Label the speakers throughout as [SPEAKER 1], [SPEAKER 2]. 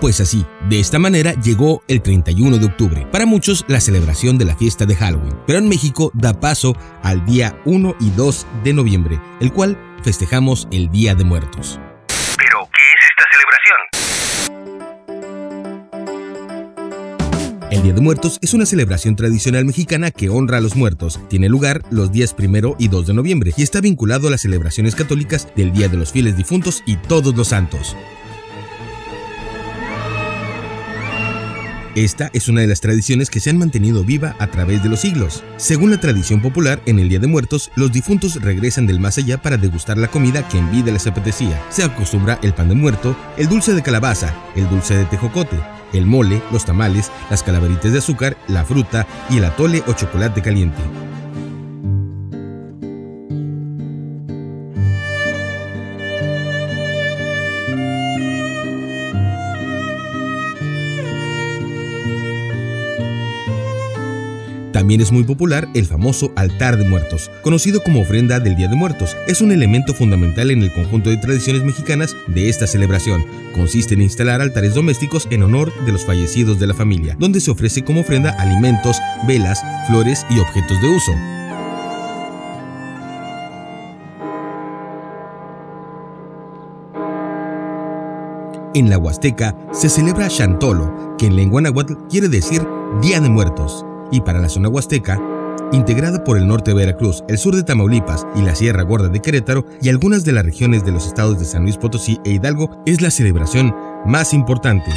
[SPEAKER 1] Pues así, de esta manera llegó el 31 de octubre, para muchos la celebración de la fiesta de Halloween, pero en México da paso al día 1 y 2 de noviembre, el cual festejamos el Día de Muertos.
[SPEAKER 2] ¿Pero qué es esta
[SPEAKER 1] celebración? El Día de Muertos es una celebración tradicional mexicana que honra a los muertos. Tiene lugar los días 1 y 2 de noviembre y está vinculado a las celebraciones católicas del Día de los Fieles Difuntos y Todos los Santos. Esta es una de las tradiciones que se han mantenido viva a través de los siglos. Según la tradición popular, en el Día de Muertos, los difuntos regresan del más allá para degustar la comida que en vida les apetecía. Se acostumbra el pan de muerto, el dulce de calabaza, el dulce de tejocote, el mole, los tamales, las calaveritas de azúcar, la fruta y el atole o chocolate caliente. También es muy popular el famoso altar de muertos, conocido como ofrenda del Día de Muertos. Es un elemento fundamental en el conjunto de tradiciones mexicanas de esta celebración. Consiste en instalar altares domésticos en honor de los fallecidos de la familia, donde se ofrece como ofrenda alimentos, velas, flores y objetos de uso. En la Huasteca se celebra Chantolo, que en lengua náhuatl quiere decir Día de Muertos y para la zona huasteca, integrada por el norte de Veracruz, el sur de Tamaulipas y la Sierra Gorda de Querétaro y algunas de las regiones de los estados de San Luis Potosí e Hidalgo, es la celebración más importante.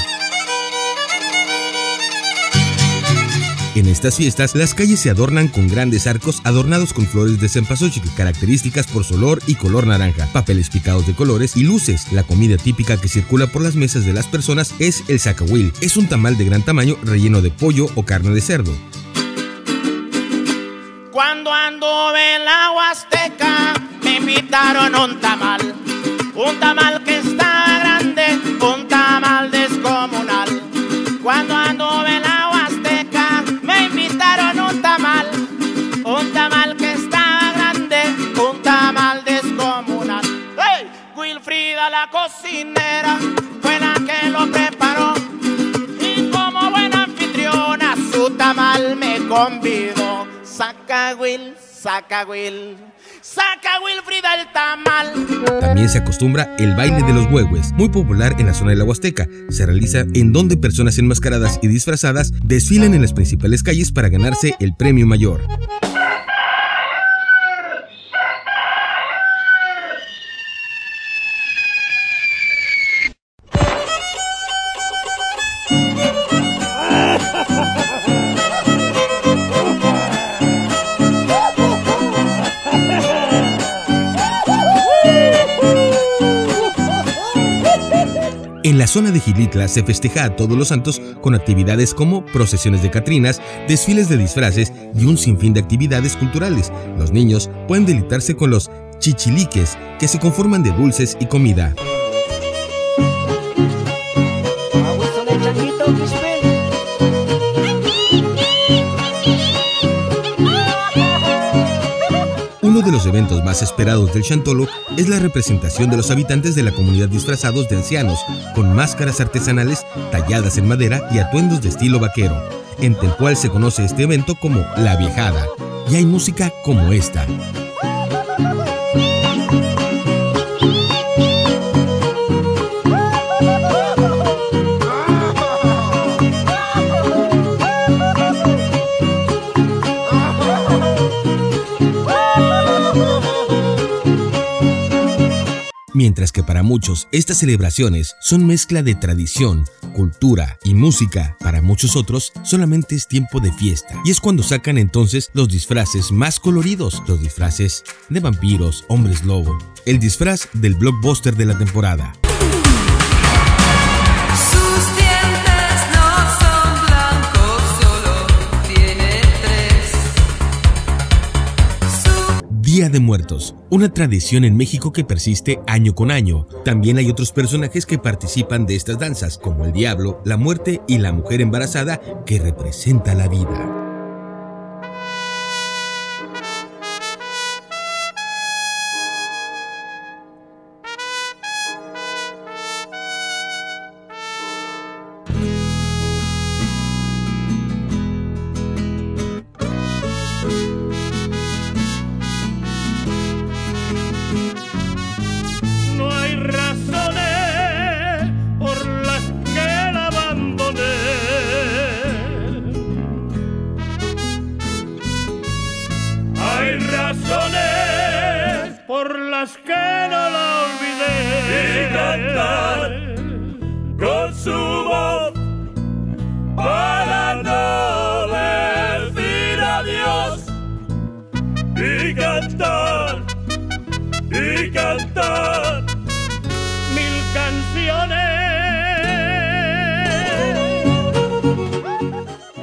[SPEAKER 1] En estas fiestas, las calles se adornan con grandes arcos adornados con flores de cempasúchil, características por su olor y color naranja, papeles picados de colores y luces. La comida típica que circula por las mesas de las personas es el zacahuil. Es un tamal de gran tamaño relleno de pollo o carne de cerdo.
[SPEAKER 3] Cuando ando en la Huasteca, me invitaron un tamal. Un tamal que está grande, un tamal descomunal. Cuando ando en la Huasteca, me invitaron un tamal. Un tamal que está grande, un tamal descomunal. ¡Hey! Wilfrida la cocinera fue la que lo preparó. Y como buena anfitriona, su tamal me convidó. Saca Will, saca Will, saca el tamal.
[SPEAKER 1] También se acostumbra el baile de los huehues, muy popular en la zona de la Huasteca. Se realiza en donde personas enmascaradas y disfrazadas desfilan en las principales calles para ganarse el premio mayor. Zona de Gilitla se festeja a todos los santos con actividades como procesiones de Catrinas, desfiles de disfraces y un sinfín de actividades culturales. Los niños pueden deleitarse con los chichiliques, que se conforman de dulces y comida. Eventos más esperados del Chantolo es la representación de los habitantes de la comunidad disfrazados de ancianos, con máscaras artesanales talladas en madera y atuendos de estilo vaquero, en el cual se conoce este evento como La Viejada, y hay música como esta. Mientras que para muchos estas celebraciones son mezcla de tradición, cultura y música, para muchos otros solamente es tiempo de fiesta. Y es cuando sacan entonces los disfraces más coloridos, los disfraces de vampiros, hombres lobo, el disfraz del blockbuster de la temporada. Día de Muertos, una tradición en México que persiste año con año. También hay otros personajes que participan de estas danzas, como el diablo, la muerte y la mujer embarazada que representa la vida.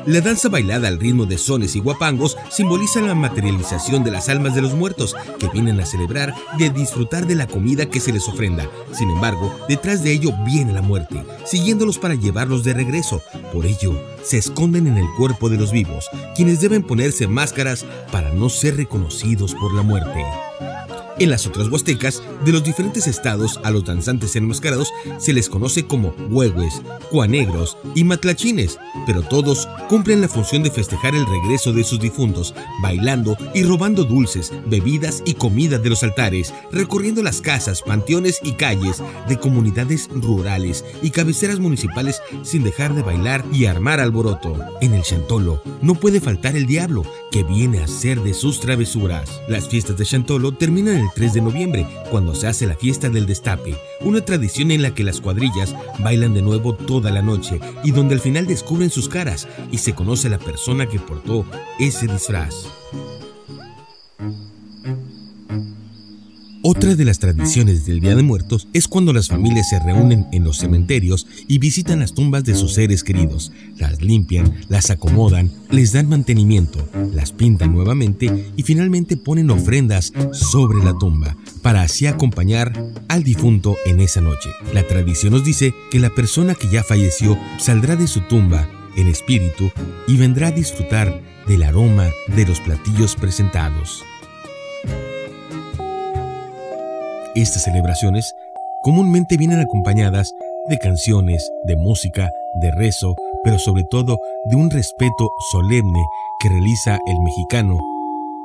[SPEAKER 4] La
[SPEAKER 1] danza bailada al ritmo de sones y guapangos simboliza la materialización de las almas de los muertos que vienen a celebrar de disfrutar de la comida que se les ofrenda. Sin embargo, detrás de ello viene la muerte, siguiéndolos para llevarlos de regreso. Por ello, se esconden en el cuerpo de los vivos, quienes deben ponerse máscaras para no ser reconocidos por la muerte. En las otras huastecas de los diferentes estados a los danzantes enmascarados se les conoce como huehues, cuanegros y matlachines, pero todos cumplen la función de festejar el regreso de sus difuntos, bailando y robando dulces, bebidas y comida de los altares, recorriendo las casas, panteones y calles de comunidades rurales y cabeceras municipales sin dejar de bailar y armar alboroto. En el Chantolo no puede faltar el diablo, que viene a hacer de sus travesuras. Las fiestas de Chantolo terminan el 3 de noviembre, cuando se hace la fiesta del destape, una tradición en la que las cuadrillas bailan de nuevo toda la noche y donde al final descubren sus caras y se conoce la persona que portó ese disfraz. Otra de las tradiciones del Día de Muertos es cuando las familias se reúnen en los cementerios y visitan las tumbas de sus seres queridos, las limpian, las acomodan, les dan mantenimiento, las pintan nuevamente y finalmente ponen ofrendas sobre la tumba para así acompañar al difunto en esa noche. La tradición nos dice que la persona que ya falleció saldrá de su tumba en espíritu y vendrá a disfrutar del aroma de los platillos presentados. Estas celebraciones comúnmente vienen acompañadas de canciones, de música, de rezo, pero sobre todo de un respeto solemne que realiza el mexicano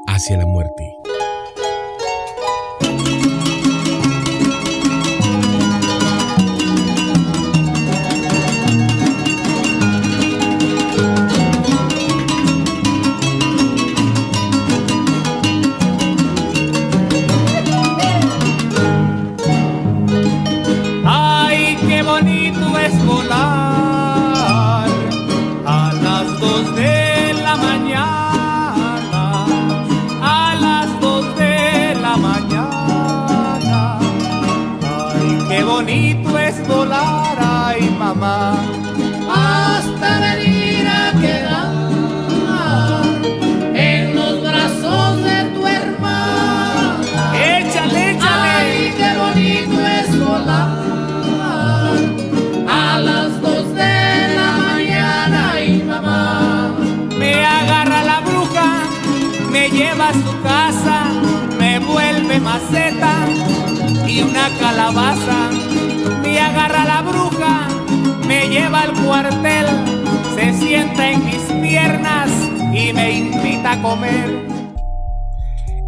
[SPEAKER 1] hacia la muerte.
[SPEAKER 3] Lleva al cuartel, se sienta en mis piernas y me invita a comer.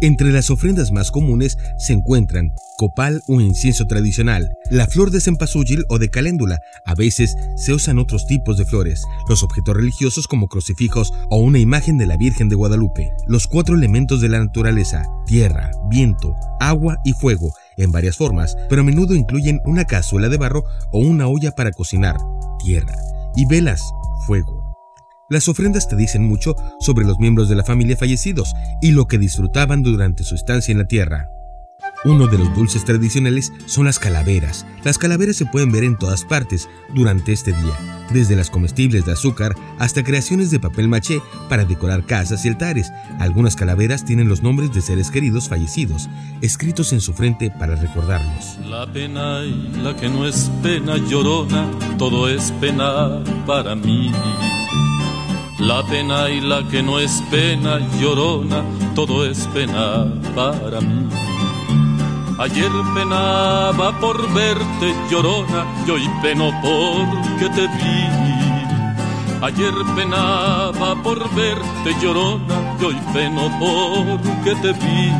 [SPEAKER 1] Entre las ofrendas más comunes se encuentran copal o incienso tradicional, la flor de cempasúchil o de caléndula. A veces se usan otros tipos de flores, los objetos religiosos como crucifijos o una imagen de la Virgen de Guadalupe. Los cuatro elementos de la naturaleza, tierra, viento, agua y fuego, en varias formas, pero a menudo incluyen una cazuela de barro o una olla para cocinar, tierra, y velas, fuego. Las ofrendas te dicen mucho sobre los miembros de la familia fallecidos y lo que disfrutaban durante su estancia en la tierra. Uno de los dulces tradicionales son las calaveras. Las calaveras se pueden ver en todas partes durante este día, desde las comestibles de azúcar hasta creaciones de papel maché para decorar casas y altares. Algunas calaveras tienen los nombres de seres queridos fallecidos, escritos en su frente para recordarlos.
[SPEAKER 5] La pena y la que no es pena llorona, todo es pena para mí. La pena y la que no es pena llorona, todo es pena para mí. Ayer penaba por verte llorona y hoy peno porque te vi. Ayer penaba por verte llorona y hoy peno porque te vi.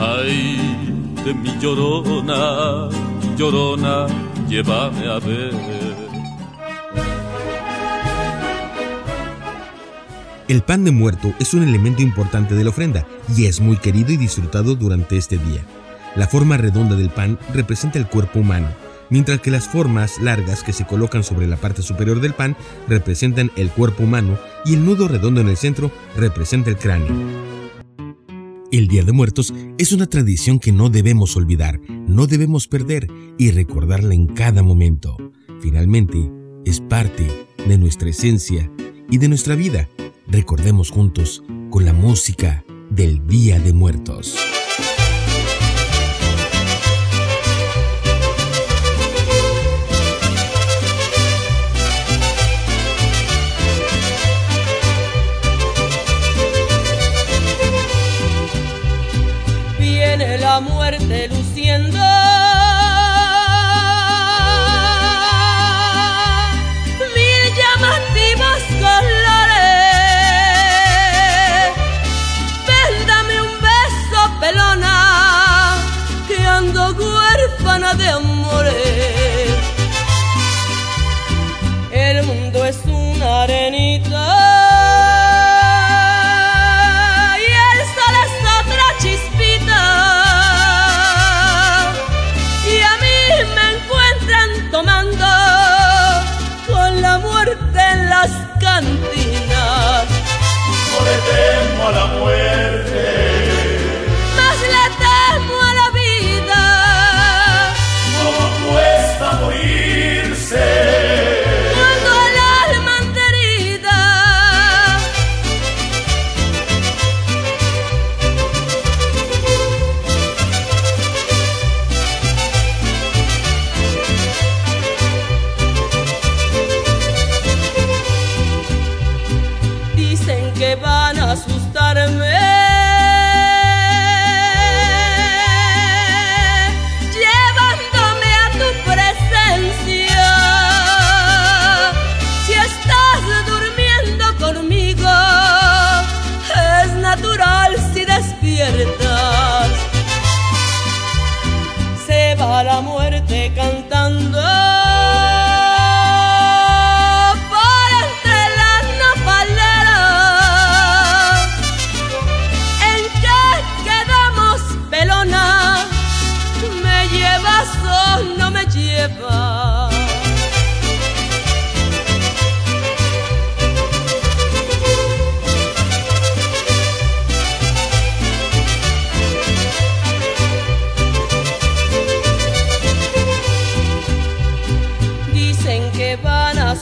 [SPEAKER 5] Ay, de mi llorona, llorona, llévame a ver.
[SPEAKER 1] El pan de muerto es un elemento importante de la ofrenda y es muy querido y disfrutado durante este día. La forma redonda del pan representa el cuerpo humano, mientras que las formas largas que se colocan sobre la parte superior del pan representan el cuerpo humano y el nudo redondo en el centro representa el cráneo. El Día de Muertos es una tradición que no debemos olvidar, no debemos perder y recordarla en cada momento. Finalmente, es parte de nuestra esencia y de nuestra vida. Recordemos juntos con la música del Día de Muertos.
[SPEAKER 6] Huérfana de amores. Que van a asustarme.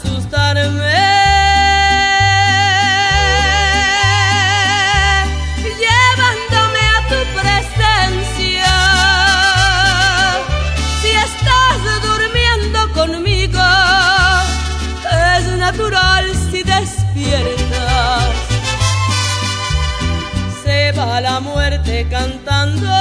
[SPEAKER 6] Asustarme. Llevándome a tu presencia. Si estás durmiendo conmigo, es natural si despiertas. Se va la muerte cantando.